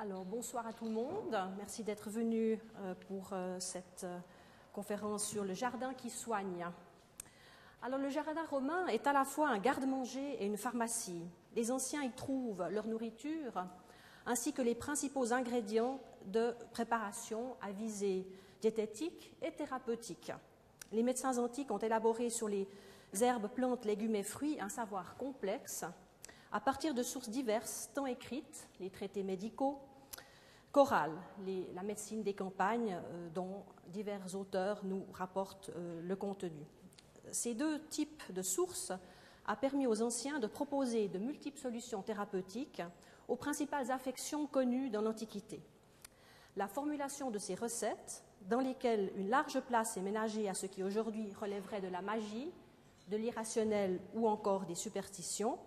Alors, bonsoir à tout le monde. Merci d'être venu euh, pour euh, cette euh, conférence sur le jardin qui soigne. Alors, le jardin romain est à la fois un garde-manger et une pharmacie. Les anciens y trouvent leur nourriture ainsi que les principaux ingrédients de préparation à visée diététique et thérapeutique. Les médecins antiques ont élaboré sur les herbes, plantes, légumes et fruits un savoir complexe à partir de sources diverses, tant écrites, les traités médicaux, chorales, la médecine des campagnes, euh, dont divers auteurs nous rapportent euh, le contenu. Ces deux types de sources a permis aux anciens de proposer de multiples solutions thérapeutiques aux principales affections connues dans l'Antiquité. La formulation de ces recettes, dans lesquelles une large place est ménagée à ce qui aujourd'hui relèverait de la magie, de l'irrationnel ou encore des superstitions,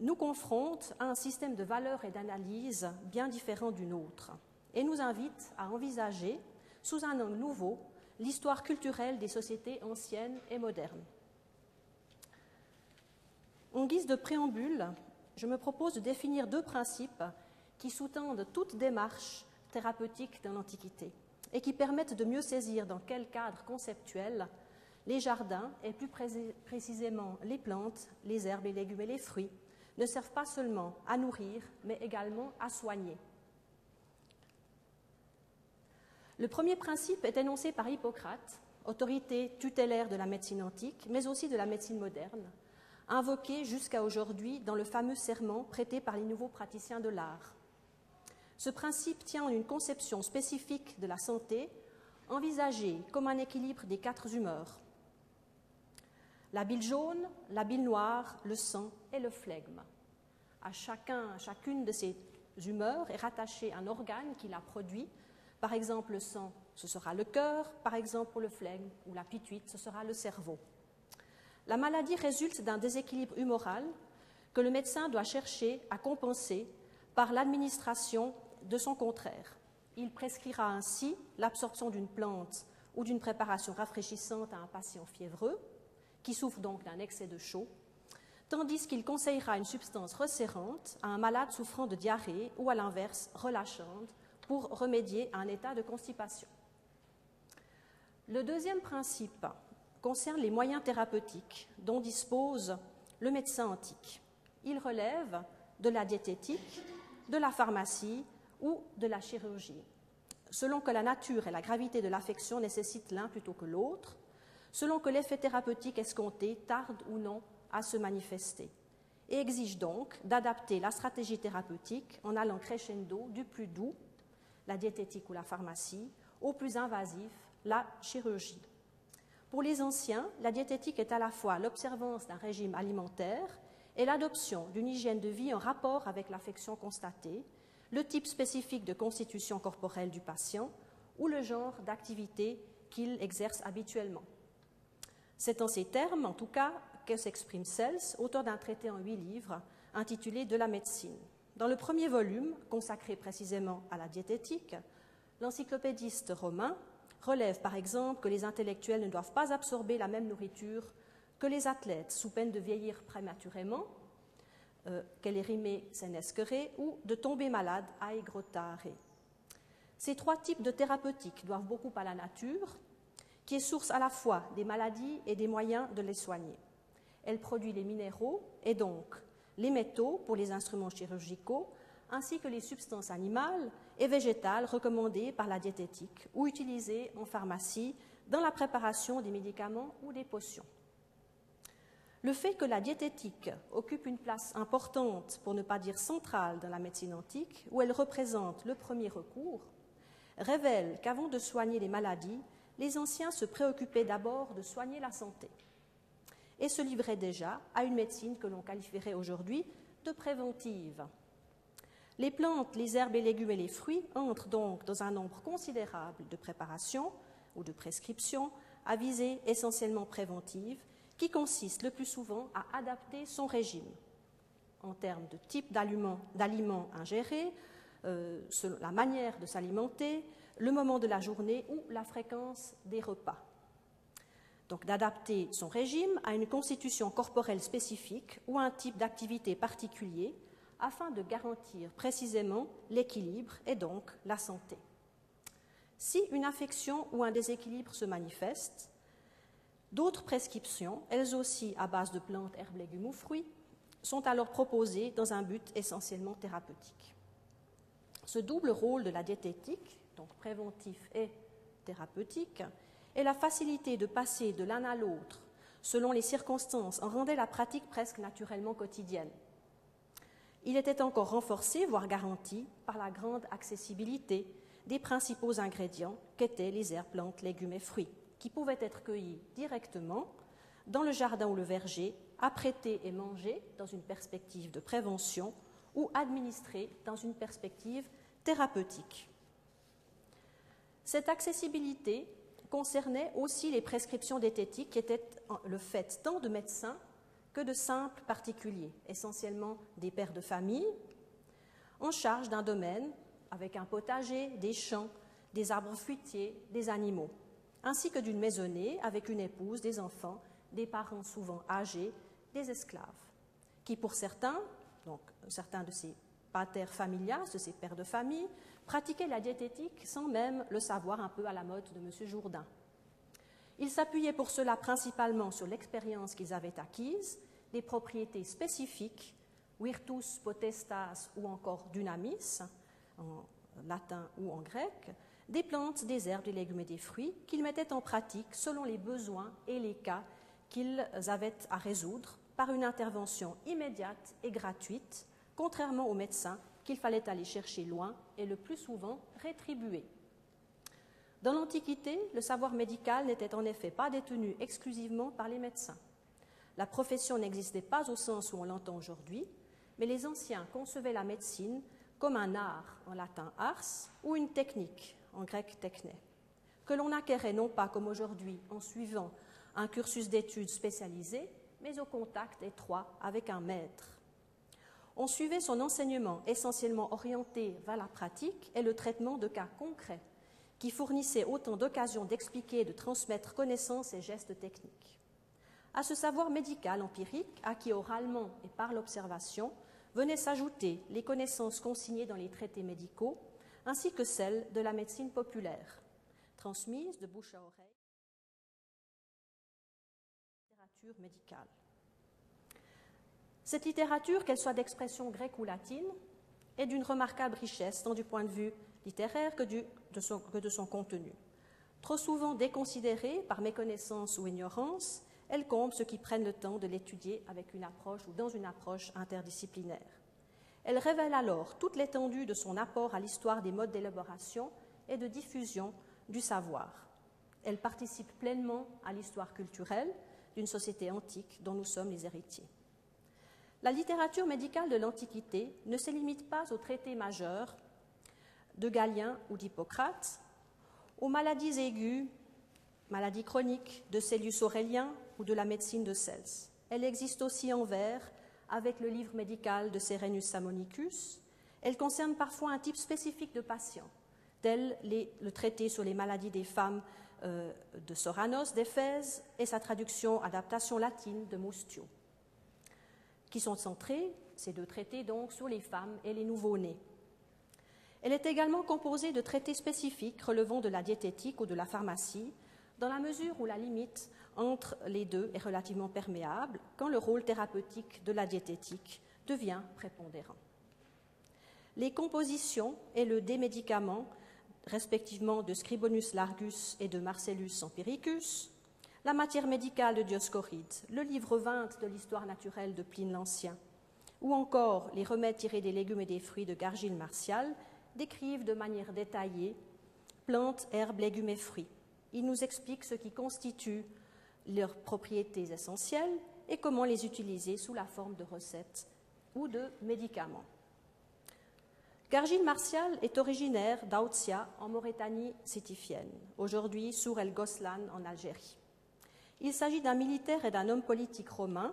nous confronte à un système de valeurs et d'analyse bien différent du nôtre et nous invite à envisager, sous un angle nouveau, l'histoire culturelle des sociétés anciennes et modernes. En guise de préambule, je me propose de définir deux principes qui sous-tendent toute démarche thérapeutique dans l'Antiquité et qui permettent de mieux saisir dans quel cadre conceptuel les jardins, et plus précisément les plantes, les herbes, les légumes et les fruits, ne servent pas seulement à nourrir, mais également à soigner. Le premier principe est énoncé par Hippocrate, autorité tutélaire de la médecine antique, mais aussi de la médecine moderne, invoqué jusqu'à aujourd'hui dans le fameux serment prêté par les nouveaux praticiens de l'art. Ce principe tient en une conception spécifique de la santé, envisagée comme un équilibre des quatre humeurs, la bile jaune, la bile noire, le sang et le flegme. À chacun, chacune de ces humeurs est rattaché un organe qui la produit. Par exemple, le sang, ce sera le cœur, par exemple pour le flegme, ou la pituite, ce sera le cerveau. La maladie résulte d'un déséquilibre humoral que le médecin doit chercher à compenser par l'administration de son contraire. Il prescrira ainsi l'absorption d'une plante ou d'une préparation rafraîchissante à un patient fiévreux, qui souffre donc d'un excès de chaud, tandis qu'il conseillera une substance resserrante à un malade souffrant de diarrhée ou à l'inverse relâchante pour remédier à un état de constipation. Le deuxième principe concerne les moyens thérapeutiques dont dispose le médecin antique. Il relève de la diététique, de la pharmacie ou de la chirurgie. Selon que la nature et la gravité de l'affection nécessitent l'un plutôt que l'autre, selon que l'effet thérapeutique escompté tarde ou non à se manifester, et exige donc d'adapter la stratégie thérapeutique en allant crescendo du plus doux, la diététique ou la pharmacie, au plus invasif, la chirurgie. Pour les anciens, la diététique est à la fois l'observance d'un régime alimentaire et l'adoption d'une hygiène de vie en rapport avec l'affection constatée, le type spécifique de constitution corporelle du patient ou le genre d'activité qu'il exerce habituellement. C'est en ces termes, en tout cas, s'exprime Cels, auteur d'un traité en huit livres intitulé De la médecine. Dans le premier volume, consacré précisément à la diététique, l'encyclopédiste romain relève par exemple que les intellectuels ne doivent pas absorber la même nourriture que les athlètes, sous peine de vieillir prématurément, euh, qu'elle est rimée senesquere, ou de tomber malade aegrotare. Ces trois types de thérapeutiques doivent beaucoup à la nature, qui est source à la fois des maladies et des moyens de les soigner. Elle produit les minéraux et donc les métaux pour les instruments chirurgicaux, ainsi que les substances animales et végétales recommandées par la diététique ou utilisées en pharmacie dans la préparation des médicaments ou des potions. Le fait que la diététique occupe une place importante, pour ne pas dire centrale, dans la médecine antique, où elle représente le premier recours, révèle qu'avant de soigner les maladies, les anciens se préoccupaient d'abord de soigner la santé et se livraient déjà à une médecine que l'on qualifierait aujourd'hui de préventive. Les plantes, les herbes, les légumes et les fruits entrent donc dans un nombre considérable de préparations ou de prescriptions à visée essentiellement préventive qui consiste le plus souvent à adapter son régime en termes de type d'aliments ingérés, euh, la manière de s'alimenter, le moment de la journée ou la fréquence des repas. Donc d'adapter son régime à une constitution corporelle spécifique ou un type d'activité particulier afin de garantir précisément l'équilibre et donc la santé. Si une affection ou un déséquilibre se manifeste, d'autres prescriptions, elles aussi à base de plantes, herbes, légumes ou fruits, sont alors proposées dans un but essentiellement thérapeutique. Ce double rôle de la diététique, donc préventif et thérapeutique, et la facilité de passer de l'un à l'autre selon les circonstances en rendait la pratique presque naturellement quotidienne. Il était encore renforcé, voire garanti, par la grande accessibilité des principaux ingrédients qu'étaient les herbes, plantes, légumes et fruits, qui pouvaient être cueillis directement dans le jardin ou le verger, apprêtés et mangés dans une perspective de prévention ou administrés dans une perspective thérapeutique. Cette accessibilité concernait aussi les prescriptions diététiques qui étaient le fait tant de médecins que de simples particuliers, essentiellement des pères de famille, en charge d'un domaine avec un potager, des champs, des arbres fruitiers, des animaux, ainsi que d'une maisonnée avec une épouse, des enfants, des parents souvent âgés, des esclaves, qui pour certains, donc certains de ces pater familias, de ces pères de famille, pratiquaient la diététique sans même le savoir un peu à la mode de M. Jourdain. Ils s'appuyaient pour cela principalement sur l'expérience qu'ils avaient acquise, des propriétés spécifiques, virtus, potestas ou encore dunamis, en latin ou en grec, des plantes, des herbes, des légumes et des fruits qu'ils mettaient en pratique selon les besoins et les cas qu'ils avaient à résoudre par une intervention immédiate et gratuite, contrairement aux médecins qu'il fallait aller chercher loin et le plus souvent rétribuer. Dans l'Antiquité, le savoir médical n'était en effet pas détenu exclusivement par les médecins. La profession n'existait pas au sens où on l'entend aujourd'hui, mais les anciens concevaient la médecine comme un art, en latin ars, ou une technique, en grec techné, que l'on acquérait non pas comme aujourd'hui en suivant un cursus d'études spécialisé, mais au contact étroit avec un maître. On suivait son enseignement essentiellement orienté vers la pratique et le traitement de cas concrets, qui fournissait autant d'occasions d'expliquer et de transmettre connaissances et gestes techniques. À ce savoir médical empirique, acquis oralement et par l'observation, venaient s'ajouter les connaissances consignées dans les traités médicaux, ainsi que celles de la médecine populaire, transmises de bouche à oreille. Médicale. Cette littérature, qu'elle soit d'expression grecque ou latine, est d'une remarquable richesse, tant du point de vue littéraire que, de, son, contenu. Trop souvent déconsidérée par méconnaissance ou ignorance, elle comble ceux qui prennent le temps de l'étudier avec une approche ou dans une approche interdisciplinaire. Elle révèle alors toute l'étendue de son apport à l'histoire des modes d'élaboration et de diffusion du savoir. Elle participe pleinement à l'histoire culturelle d'une société antique dont nous sommes les héritiers. La littérature médicale de l'Antiquité ne se limite pas aux traités majeurs de Galien ou d'Hippocrate, aux maladies aiguës, maladies chroniques de Célius Aurélien ou de la médecine de Cels. Elle existe aussi en vers avec le livre médical de Serenus Samonicus. Elle concerne parfois un type spécifique de patient, tel le traité sur les maladies des femmes euh, de Soranos d'Éphèse et sa traduction adaptation latine de Moustio, qui sont centrés, ces deux traités donc, sur les femmes et les nouveau-nés. Elle est également composée de traités spécifiques relevant de la diététique ou de la pharmacie, dans la mesure où la limite entre les deux est relativement perméable quand le rôle thérapeutique de la diététique devient prépondérant. Les compositions et le démédicament, respectivement de Scribonus Largus et de Marcellus Empiricus, la matière médicale de Dioscoride, le livre 20 de l'histoire naturelle de Pline l'Ancien, ou encore les remèdes tirés des légumes et des fruits de Gargine Martial, décrivent de manière détaillée plantes, herbes, légumes et fruits. Ils nous expliquent ce qui constitue leurs propriétés essentielles et comment les utiliser sous la forme de recettes ou de médicaments. Gargine Martial est originaire d'Autsia en Mauritanie sétifienne, aujourd'hui Sour el Goslan en Algérie. Il s'agit d'un militaire et d'un homme politique romain,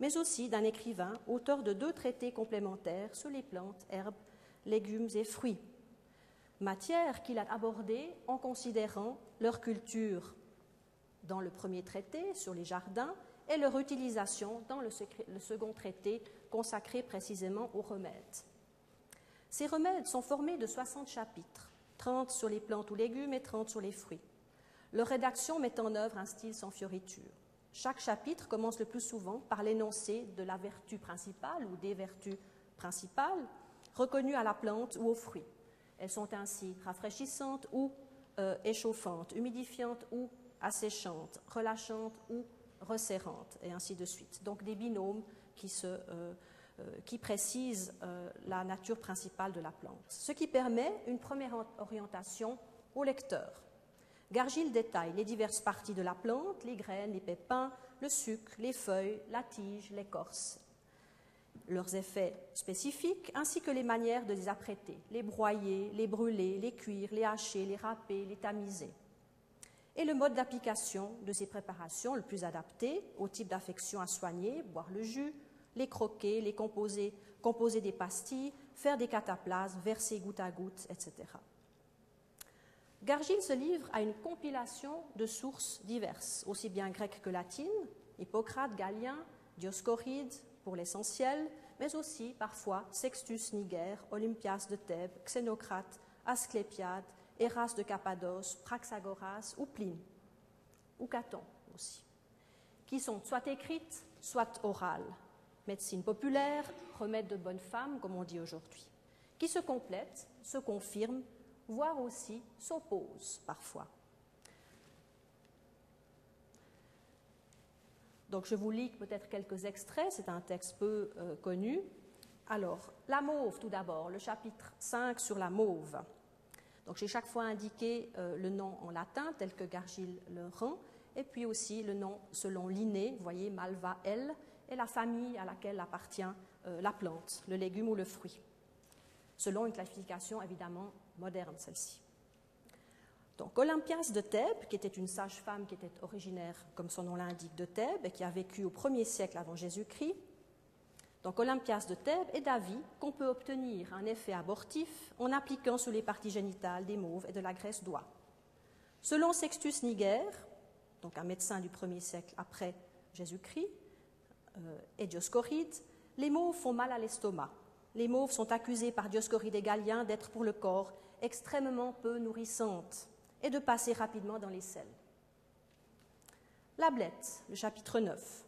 mais aussi d'un écrivain, auteur de deux traités complémentaires sur les plantes, herbes, légumes et fruits, matière qu'il a abordée en considérant leur culture dans le premier traité sur les jardins et leur utilisation dans le, second traité consacrés précisément aux remèdes. Ces remèdes sont formés de 60 chapitres, 30 sur les plantes ou légumes et 30 sur les fruits. Leur rédaction met en œuvre un style sans fioriture. Chaque chapitre commence le plus souvent par l'énoncé de la vertu principale ou des vertus principales reconnues à la plante ou aux fruits. Elles sont ainsi rafraîchissantes ou euh, échauffantes, humidifiantes ou asséchantes, relâchantes ou resserrantes, et ainsi de suite. Donc des binômes qui, euh, euh, qui précisent la nature principale de la plante, ce qui permet une première orientation au lecteur. Gargile détaille les diverses parties de la plante, les graines, les pépins, le sucre, les feuilles, la tige, l'écorce, leurs effets spécifiques, ainsi que les manières de les apprêter, les broyer, les brûler, les cuire, les hacher, les râper, les tamiser. Et le mode d'application de ces préparations le plus adapté au type d'affection à soigner, boire le jus, les croquer, les composer, composer des pastilles, faire des cataplasmes, verser goutte à goutte, etc. Gargile se livre à une compilation de sources diverses, aussi bien grecques que latines, Hippocrate, Galien, Dioscoride pour l'essentiel, mais aussi parfois Sextus Niger, Olympias de Thèbes, Xénocrate, Asclépiade, Eras de Cappadoce, Praxagoras ou Pline, ou Caton aussi, qui sont soit écrites, soit orales. Médecine populaire, remède de bonne femme, comme on dit aujourd'hui, qui se complètent, se confirment voire aussi s'opposent parfois. Donc je vous lis peut-être quelques extraits, c'est un texte peu euh, connu. Alors, la mauve tout d'abord, le chapitre 5 sur la mauve. Donc j'ai chaque fois indiqué euh, le nom en latin tel que Gargile le rend, et puis aussi le nom selon Linné, vous voyez, Malva L, et la famille à laquelle appartient euh, la plante, le légume ou le fruit, selon une classification évidemment moderne celle-ci. Donc Olympias de Thèbes, qui était une sage-femme qui était originaire, comme son nom l'indique, de Thèbes et qui a vécu au 1er siècle avant Jésus-Christ. Donc Olympias de Thèbes est d'avis qu'on peut obtenir un effet abortif en appliquant sur les parties génitales des mauves et de la graisse d'oie. Selon Sextus Niger, donc un médecin du 1er siècle après Jésus-Christ, euh, et Dioscoride, les mauves font mal à l'estomac. Les mauves sont accusés par Dioscoride et Galien d'être pour le corps extrêmement peu nourrissante et de passer rapidement dans les selles. La blette, le chapitre 9.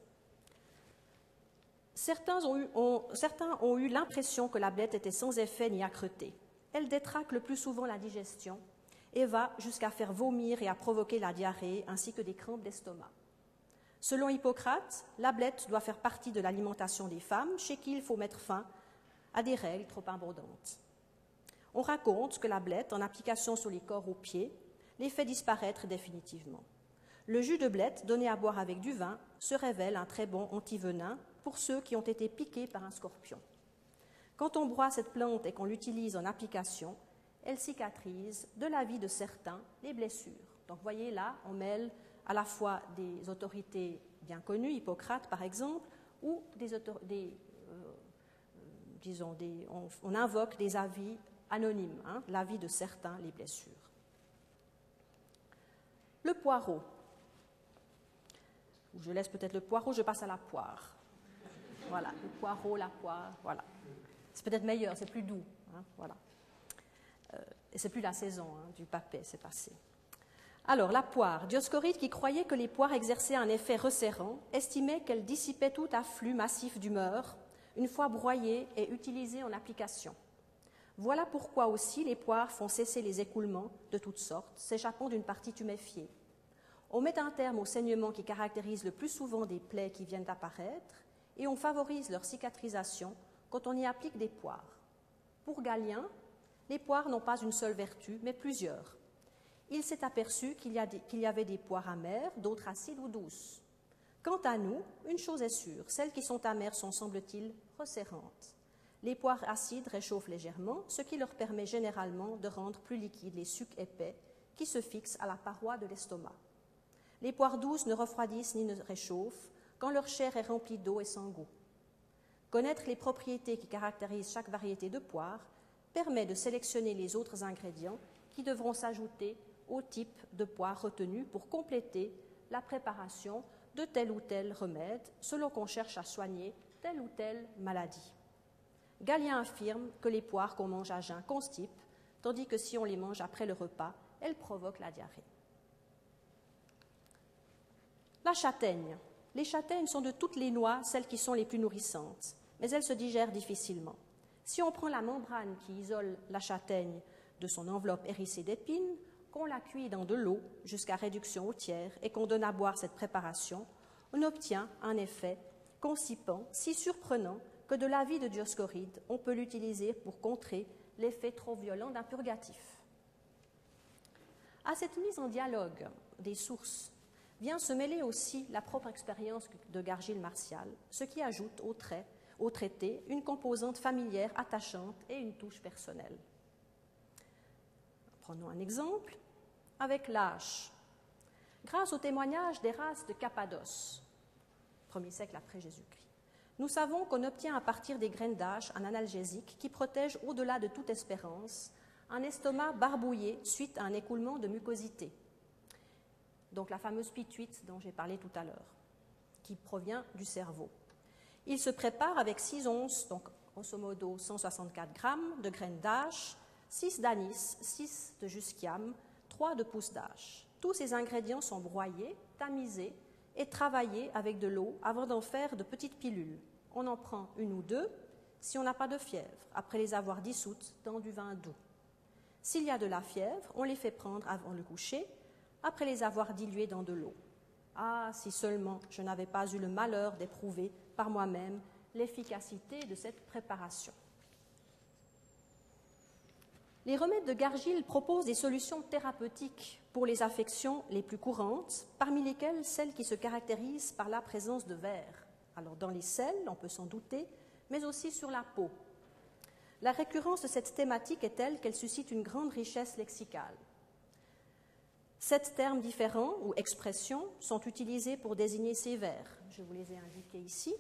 Certains ont eu, l'impression que la blette était sans effet ni accretée. Elle détraque le plus souvent la digestion et va jusqu'à faire vomir et à provoquer la diarrhée ainsi que des crampes d'estomac. Selon Hippocrate, la blette doit faire partie de l'alimentation des femmes chez qui il faut mettre fin à des règles trop abondantes. On raconte que la blette, en application sur les corps ou pieds, les fait disparaître définitivement. Le jus de blette, donné à boire avec du vin, se révèle un très bon antivenin pour ceux qui ont été piqués par un scorpion. Quand on broie cette plante et qu'on l'utilise en application, elle cicatrise, de l'avis de certains, les blessures. Donc voyez là, on mêle à la fois des autorités bien connues, Hippocrate par exemple, ou des, des disons, on, invoque des avis anonymes, hein, l'avis de certains, les blessures. Le poireau. Je laisse peut-être le poireau, je passe à la poire. Voilà, le poireau, la poire, voilà. C'est peut-être meilleur, c'est plus doux. Hein, voilà. Euh, et c'est plus la saison hein, du papet, c'est passé. Alors, la poire. Dioscoride, qui croyait que les poires exerçaient un effet resserrant, estimait qu'elles dissipaient tout afflux massif d'humeur, une fois broyées et utilisées en application. Voilà pourquoi aussi les poires font cesser les écoulements de toutes sortes, s'échappant d'une partie tuméfiée. On met un terme aux saignements qui caractérisent le plus souvent des plaies qui viennent d'apparaître, et on favorise leur cicatrisation quand on y applique des poires. Pour Galien, les poires n'ont pas une seule vertu, mais plusieurs. Il s'est aperçu qu'il y, avait des poires amères, d'autres acides ou douces. Quant à nous, une chose est sûre, celles qui sont amères sont, semble-t-il, resserrantes. Les poires acides réchauffent légèrement, ce qui leur permet généralement de rendre plus liquides les sucs épais qui se fixent à la paroi de l'estomac. Les poires douces ne refroidissent ni ne réchauffent quand leur chair est remplie d'eau et sans goût. Connaître les propriétés qui caractérisent chaque variété de poire permet de sélectionner les autres ingrédients qui devront s'ajouter au type de poire retenu pour compléter la préparation de tel ou tel remède selon qu'on cherche à soigner telle ou telle maladie. Galien affirme que les poires qu'on mange à jeun constipent, tandis que si on les mange après le repas, elles provoquent la diarrhée. La châtaigne. Les châtaignes sont de toutes les noix celles qui sont les plus nourrissantes, mais elles se digèrent difficilement. Si on prend la membrane qui isole la châtaigne de son enveloppe hérissée d'épines, qu'on la cuit dans de l'eau jusqu'à réduction au tiers et qu'on donne à boire cette préparation, on obtient un effet constipant si surprenant que de l'avis de Dioscoride, on peut l'utiliser pour contrer l'effet trop violent d'un purgatif. À cette mise en dialogue des sources vient se mêler aussi la propre expérience de Gargile Martial, ce qui ajoute au, trait, au traité une composante familière attachante et une touche personnelle. Prenons un exemple avec l'âche. Grâce au témoignage des races de Cappadoce, 1er siècle après Jésus-Christ, nous savons qu'on obtient à partir des graines d'âge un analgésique qui protège au-delà de toute espérance un estomac barbouillé suite à un écoulement de mucosité. Donc la fameuse pituite dont j'ai parlé tout à l'heure, qui provient du cerveau. Il se prépare avec 6 onces, donc grosso modo 164 grammes de graines d'âge, 6 d'anis, 6 de jusquiam, 3 de pousses d'âge. Tous ces ingrédients sont broyés, tamisés et travaillés avec de l'eau avant d'en faire de petites pilules. On en prend une ou deux si on n'a pas de fièvre, après les avoir dissoutes dans du vin doux. S'il y a de la fièvre, on les fait prendre avant le coucher, après les avoir diluées dans de l'eau. Ah, si seulement je n'avais pas eu le malheur d'éprouver par moi-même l'efficacité de cette préparation. Les remèdes de Gargile proposent des solutions thérapeutiques pour les affections les plus courantes, parmi lesquelles celles qui se caractérisent par la présence de verre. Alors dans les selles, on peut s'en douter, mais aussi sur la peau. La récurrence de cette thématique est telle qu'elle suscite une grande richesse lexicale. Sept termes différents ou expressions sont utilisés pour désigner ces vers. Je vous les ai indiqués ici.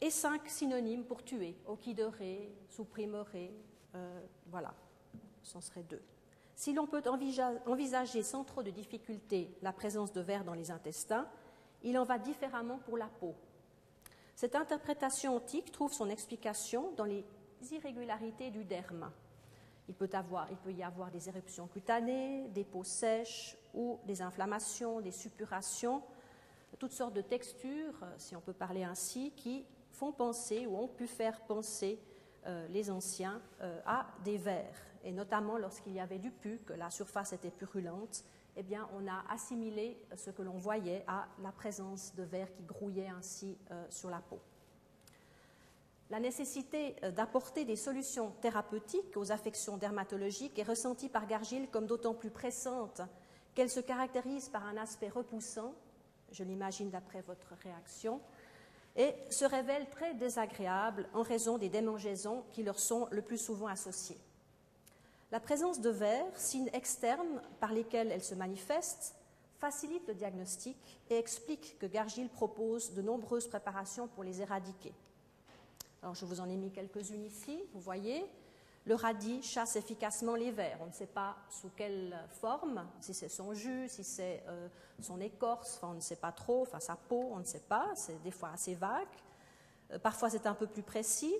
Et cinq synonymes pour tuer, oquidoré, supprimeré, euh, voilà, ce serait deux. Si l'on peut envisager sans trop de difficulté la présence de verre dans les intestins, il en va différemment pour la peau. Cette interprétation antique trouve son explication dans les irrégularités du derme. Il peut, il peut y avoir des éruptions cutanées, des peaux sèches ou des inflammations, des suppurations, toutes sortes de textures, si on peut parler ainsi, qui font penser ou ont pu faire penser euh, les anciens euh, à des vers. Et notamment lorsqu'il y avait du pu, que la surface était purulente, eh on a assimilé ce que l'on voyait à la présence de vers qui grouillaient ainsi euh, sur la peau. La nécessité d'apporter des solutions thérapeutiques aux affections dermatologiques est ressentie par Gargile comme d'autant plus pressante qu'elle se caractérise par un aspect repoussant, je l'imagine d'après votre réaction, et se révèlent très désagréables en raison des démangeaisons qui leur sont le plus souvent associées. La présence de vers, signes externes par lesquels elles se manifestent, facilite le diagnostic et explique que Gargile propose de nombreuses préparations pour les éradiquer. Alors, je vous en ai mis quelques-unes ici, vous voyez. Le radis chasse efficacement les vers. On ne sait pas sous quelle forme, si c'est son jus, si c'est euh, son écorce, on ne sait pas trop, enfin sa peau, on ne sait pas, c'est des fois assez vague. Euh, parfois c'est un peu plus précis.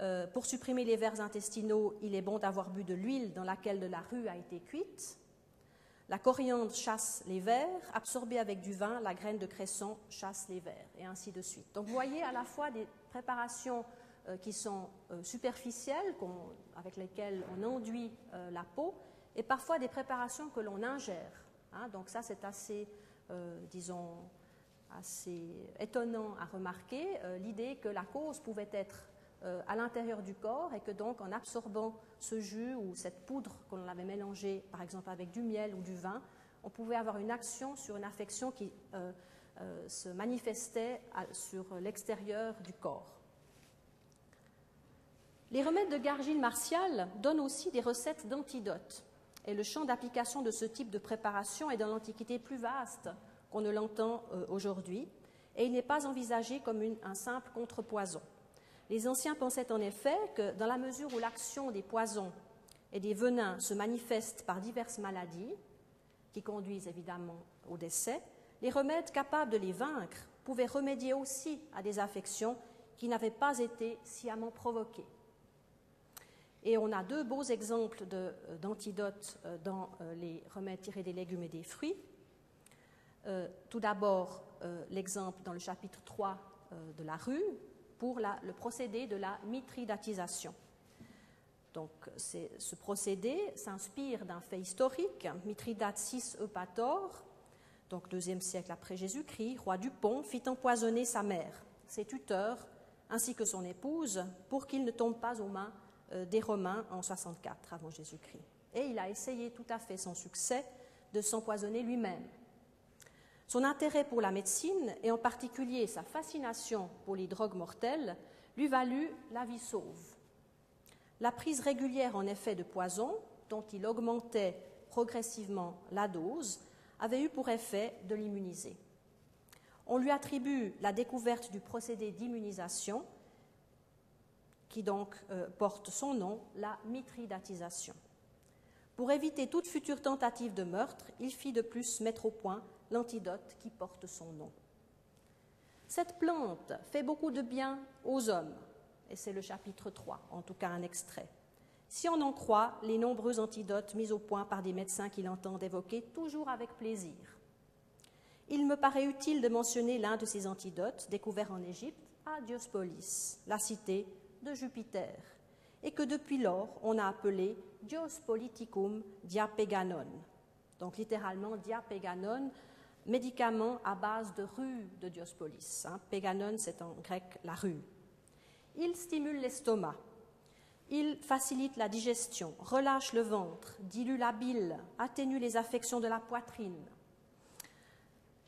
Euh, pour supprimer les vers intestinaux, il est bon d'avoir bu de l'huile dans laquelle de la rue a été cuite. La coriandre chasse les vers, absorbée avec du vin, la graine de cresson chasse les vers, et ainsi de suite. Donc vous voyez à la fois des préparations qui sont euh, superficielles, avec lesquelles on enduit euh, la peau, et parfois des préparations que l'on ingère. Hein. donc ça, c'est assez, disons, assez étonnant à remarquer, l'idée que la cause pouvait être à l'intérieur du corps et que donc en absorbant ce jus ou cette poudre qu'on avait mélangée par exemple avec du miel ou du vin, on pouvait avoir une action sur une affection qui se manifestait sur l'extérieur du corps. Les remèdes de Gargile Martial donnent aussi des recettes d'antidotes. Et le champ d'application de ce type de préparation est dans l'Antiquité plus vaste qu'on ne l'entend euh, aujourd'hui, et il n'est pas envisagé comme un simple contrepoison. Les anciens pensaient en effet que dans la mesure où l'action des poisons et des venins se manifeste par diverses maladies, qui conduisent évidemment au décès, les remèdes capables de les vaincre pouvaient remédier aussi à des affections qui n'avaient pas été sciemment provoquées. Et on a deux beaux exemples euh, d'antidotes euh, dans euh, les remèdes tirés des légumes et des fruits. tout d'abord, l'exemple dans le chapitre 3 de la rue pour le procédé de la mitridatisation. Donc, ce procédé s'inspire d'un fait historique. Mithridate VI Eupator, donc deuxième siècle après Jésus-Christ, roi du Pont, fit empoisonner sa mère, ses tuteurs, ainsi que son épouse, pour qu'ils ne tombent pas aux mains des Romains en 64 avant Jésus-Christ. Et il a essayé tout à fait sans succès de s'empoisonner lui-même. Son intérêt pour la médecine, et en particulier sa fascination pour les drogues mortelles, lui valut la vie sauve. La prise régulière en effet de poison, dont il augmentait progressivement la dose, avait eu pour effet de l'immuniser. On lui attribue la découverte du procédé d'immunisation qui donc euh, porte son nom, la mitridatisation. Pour éviter toute future tentative de meurtre, il fit de plus mettre au point l'antidote qui porte son nom. Cette plante fait beaucoup de bien aux hommes, et c'est le chapitre 3, en tout cas un extrait. Si on en croit les nombreux antidotes mis au point par des médecins qui l'entendent évoquer, toujours avec plaisir. Il me paraît utile de mentionner l'un de ces antidotes découverts en Égypte à Diospolis, la cité de Jupiter, et que depuis lors on a appelé Dios Politicum Diapeganon, donc littéralement Diapeganon, médicament à base de rue de Diospolis. Hein. Péganon, c'est en grec la rue. Il stimule l'estomac, il facilite la digestion, relâche le ventre, dilue la bile, atténue les affections de la poitrine,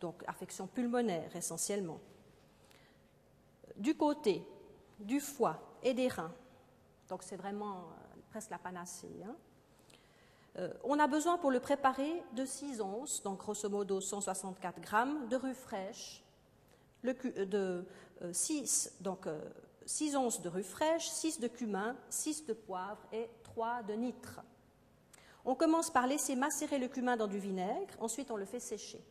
donc affections pulmonaires essentiellement. Du côté du foie et des reins. Donc c'est vraiment euh, presque la panacée. Hein. Euh, on a besoin pour le préparer de 6 onces, donc grosso modo 164 grammes, de rue fraîche, euh, de 6, donc 6 onces de rue fraîche, 6 de cumin, 6 de poivre et 3 de nitre. On commence par laisser macérer le cumin dans du vinaigre, ensuite on le fait sécher.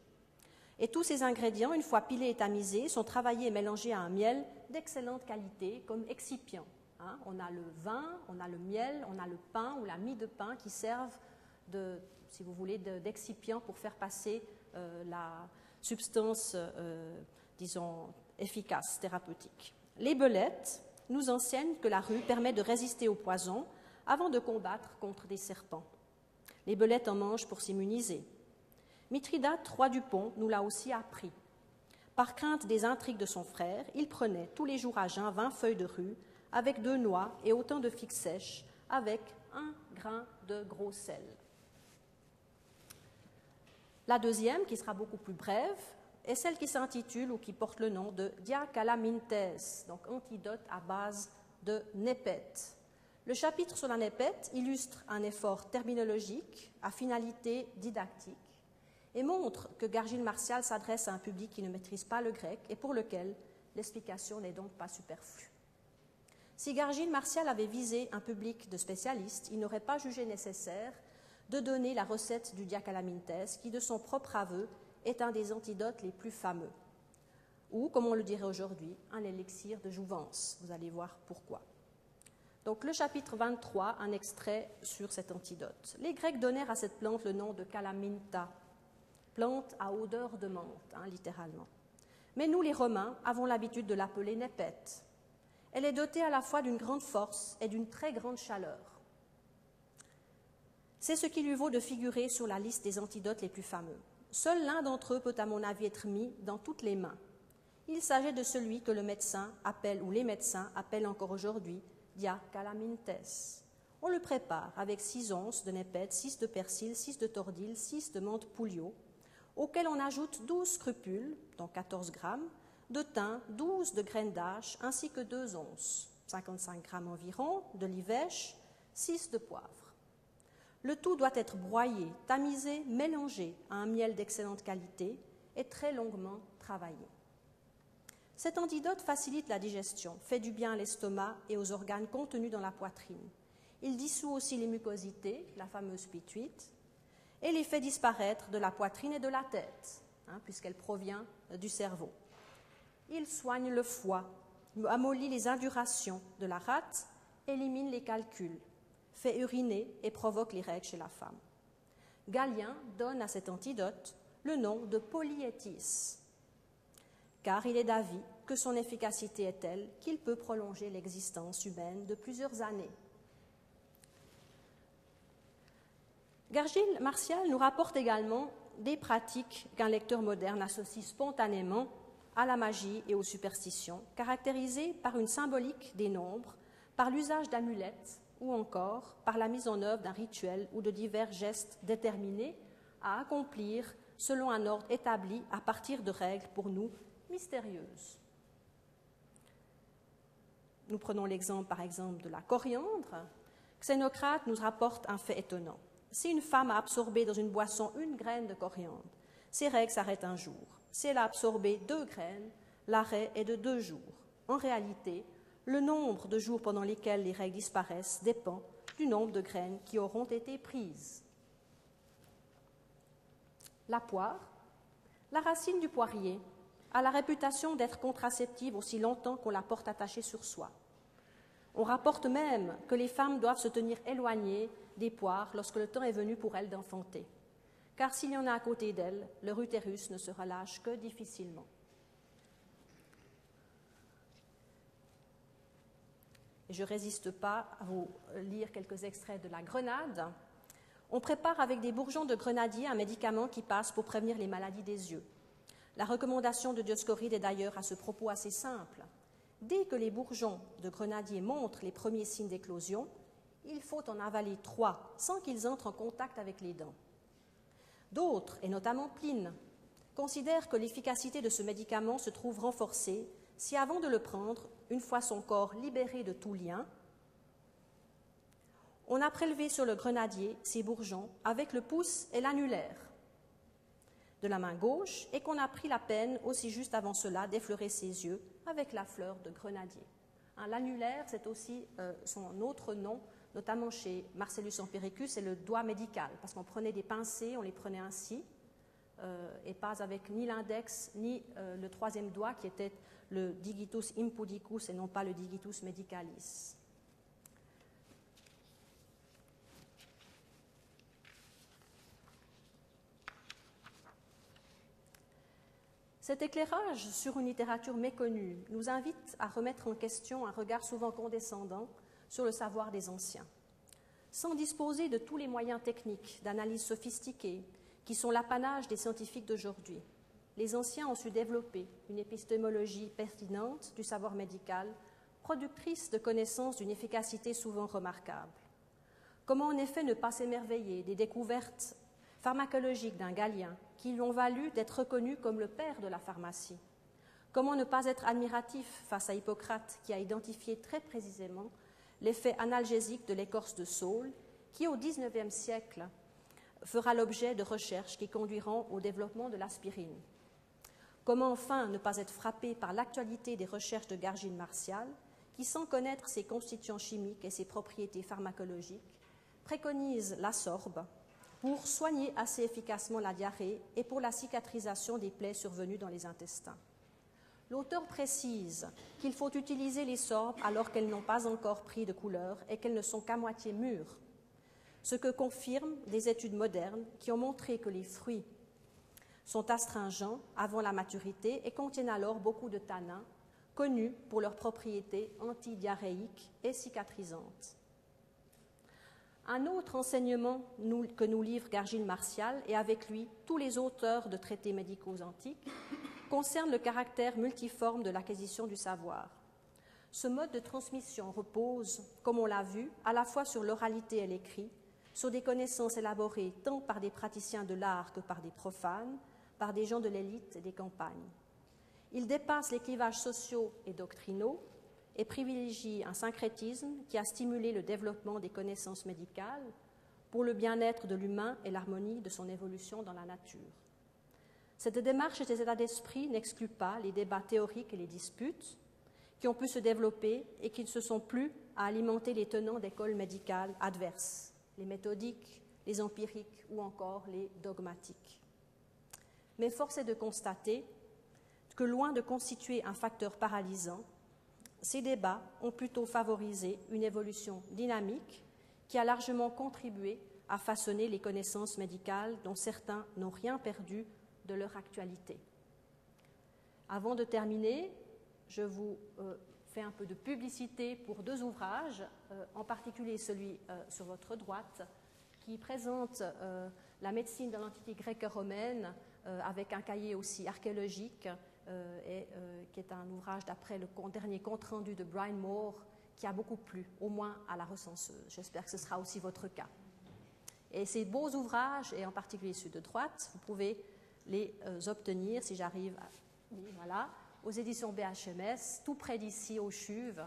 Et tous ces ingrédients, une fois pilés et tamisés, sont travaillés et mélangés à un miel d'excellente qualité comme excipient. Hein. on a le vin, on a le miel, on a le pain ou la mie de pain qui servent, de, si vous voulez, d'excipient pour faire passer euh, la substance, euh, disons, efficace, thérapeutique. Les belettes nous enseignent que la rue permet de résister au poison avant de combattre contre des serpents. Les belettes en mangent pour s'immuniser. Mithridate, roi du pont, nous l'a aussi appris. Par crainte des intrigues de son frère, il prenait tous les jours à jeun vingt feuilles de rue, avec deux noix et autant de figues sèches, avec un grain de gros sel. La deuxième, qui sera beaucoup plus brève, est celle qui s'intitule ou qui porte le nom de Diacalamintes, donc antidote à base de népète. Le chapitre sur la népète illustre un effort terminologique à finalité didactique et montre que Gargile Martial s'adresse à un public qui ne maîtrise pas le grec et pour lequel l'explication n'est donc pas superflue. Si Gargile Martial avait visé un public de spécialistes, il n'aurait pas jugé nécessaire de donner la recette du diacalamintes, qui, de son propre aveu, est un des antidotes les plus fameux, ou, comme on le dirait aujourd'hui, un élixir de jouvence. Vous allez voir pourquoi. Donc le chapitre 23, un extrait sur cet antidote. Les Grecs donnèrent à cette plante le nom de calaminta, plante à odeur de menthe, hein, littéralement. Mais nous, les Romains, avons l'habitude de l'appeler népète. Elle est dotée à la fois d'une grande force et d'une très grande chaleur. C'est ce qui lui vaut de figurer sur la liste des antidotes les plus fameux. Seul l'un d'entre eux peut, à mon avis, être mis dans toutes les mains. Il s'agit de celui que le médecin appelle, ou les médecins appellent encore aujourd'hui, dia calamintes. On le prépare avec six onces de népète, six de persil, six de tordil, six de menthe pouliot, auquel on ajoute 12 scrupules, dont 14 grammes, de thym, 12 de graines d'âge, ainsi que 2 onces, 55 grammes environ, de livèche, 6 de poivre. Le tout doit être broyé, tamisé, mélangé à un miel d'excellente qualité et très longuement travaillé. Cet antidote facilite la digestion, fait du bien à l'estomac et aux organes contenus dans la poitrine. Il dissout aussi les mucosités, la fameuse pituite, et les fait disparaître de la poitrine et de la tête. hein, puisqu'elle provient du cerveau. Il soigne le foie, amollit les indurations de la rate, élimine les calculs, fait uriner et provoque les règles chez la femme. Galien donne à cet antidote le nom de polyétis, car il est d'avis que son efficacité est telle qu'il peut prolonger l'existence humaine de plusieurs années. Gargile Martial nous rapporte également des pratiques qu'un lecteur moderne associe spontanément à la magie et aux superstitions, caractérisées par une symbolique des nombres, par l'usage d'amulettes ou encore par la mise en œuvre d'un rituel ou de divers gestes déterminés à accomplir selon un ordre établi à partir de règles pour nous mystérieuses. Nous prenons l'exemple par exemple de la coriandre. Xénocrate nous rapporte un fait étonnant. Si une femme a absorbé dans une boisson une graine de coriandre, ses règles s'arrêtent un jour. Si elle a absorbé deux graines, l'arrêt est de deux jours. En réalité, le nombre de jours pendant lesquels les règles disparaissent dépend du nombre de graines qui auront été prises. La poire, la racine du poirier, a la réputation d'être contraceptive aussi longtemps qu'on la porte attachée sur soi. On rapporte même que les femmes doivent se tenir éloignées des poires lorsque le temps est venu pour elles d'enfanter car s'il y en a à côté d'elle, leur utérus ne se relâche que difficilement. je ne résiste pas à vous lire quelques extraits de la grenade. On prépare avec des bourgeons de grenadier un médicament qui passe pour prévenir les maladies des yeux. La recommandation de Dioscoride est d'ailleurs à ce propos assez simple. Dès que les bourgeons de grenadier montrent les premiers signes d'éclosion, il faut en avaler trois sans qu'ils entrent en contact avec les dents. D'autres, et notamment Pline, considèrent que l'efficacité de ce médicament se trouve renforcée si avant de le prendre, une fois son corps libéré de tout lien, on a prélevé sur le grenadier ses bourgeons avec le pouce et l'annulaire de la main gauche et qu'on a pris la peine aussi juste avant cela d'effleurer ses yeux avec la fleur de grenadier. L'annulaire, c'est aussi euh, son autre nom notamment chez Marcellus Empiricus, c'est le doigt médical, parce qu'on prenait des pincées, on les prenait ainsi, euh, et pas avec ni l'index ni euh, le troisième doigt qui était le digitus impudicus et non pas le digitus medicalis. Cet éclairage sur une littérature méconnue nous invite à remettre en question un regard souvent condescendant sur le savoir des anciens. Sans disposer de tous les moyens techniques d'analyse sophistiquée qui sont l'apanage des scientifiques d'aujourd'hui, les anciens ont su développer une épistémologie pertinente du savoir médical, productrice de connaissances d'une efficacité souvent remarquable. Comment en effet ne pas s'émerveiller des découvertes pharmacologiques d'un Galien qui lui ont valu d'être reconnu comme le père de la pharmacie Comment ne pas être admiratif face à Hippocrate qui a identifié très précisément l'effet analgésique de l'écorce de saule, qui au XIXe siècle fera l'objet de recherches qui conduiront au développement de l'aspirine? Comment enfin ne pas être frappé par l'actualité des recherches de Gargine Martial, qui, sans connaître ses constituants chimiques et ses propriétés pharmacologiques, préconise la sorbe pour soigner assez efficacement la diarrhée et pour la cicatrisation des plaies survenues dans les intestins. L'auteur précise qu'il faut utiliser les sorbes alors qu'elles n'ont pas encore pris de couleur et qu'elles ne sont qu'à moitié mûres, ce que confirment des études modernes qui ont montré que les fruits sont astringents avant la maturité et contiennent alors beaucoup de tanins, connus pour leurs propriétés antidiarrhéiques et cicatrisantes. Un autre enseignement que nous livre Gargine Martial et avec lui tous les auteurs de traités médicaux antiques concerne le caractère multiforme de l'acquisition du savoir. Ce mode de transmission repose, comme on l'a vu, à la fois sur l'oralité et l'écrit, sur des connaissances élaborées tant par des praticiens de l'art que par des profanes, par des gens de l'élite et des campagnes. Il dépasse les clivages sociaux et doctrinaux et privilégie un syncrétisme qui a stimulé le développement des connaissances médicales pour le bien-être de l'humain et l'harmonie de son évolution dans la nature. Cette démarche et cet état d'esprit n'excluent pas les débats théoriques et les disputes qui ont pu se développer et qui ne se sont plus à alimenter les tenants d'écoles médicales adverses, les méthodiques, les empiriques ou encore les dogmatiques. Mais force est de constater que loin de constituer un facteur paralysant, ces débats ont plutôt favorisé une évolution dynamique qui a largement contribué à façonner les connaissances médicales dont certains n'ont rien perdu de leur actualité. Avant de terminer, je vous euh, fais un peu de publicité pour deux ouvrages, euh, en particulier celui euh, sur votre droite, qui présente la médecine de l'Antiquité grecque romaine avec un cahier aussi archéologique, et qui est un ouvrage d'après le dernier compte-rendu de Brian Moore, qui a beaucoup plu, au moins à la recenseuse. J'espère que ce sera aussi votre cas. Et ces beaux ouvrages, et en particulier ceux de droite, vous pouvez les obtenir si j'arrive voilà aux éditions BHMS, tout près d'ici, au CHUV,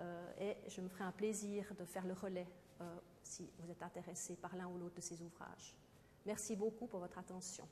euh, et je me ferai un plaisir de faire le relais euh, si vous êtes intéressé par l'un ou l'autre de ces ouvrages. Merci beaucoup pour votre attention.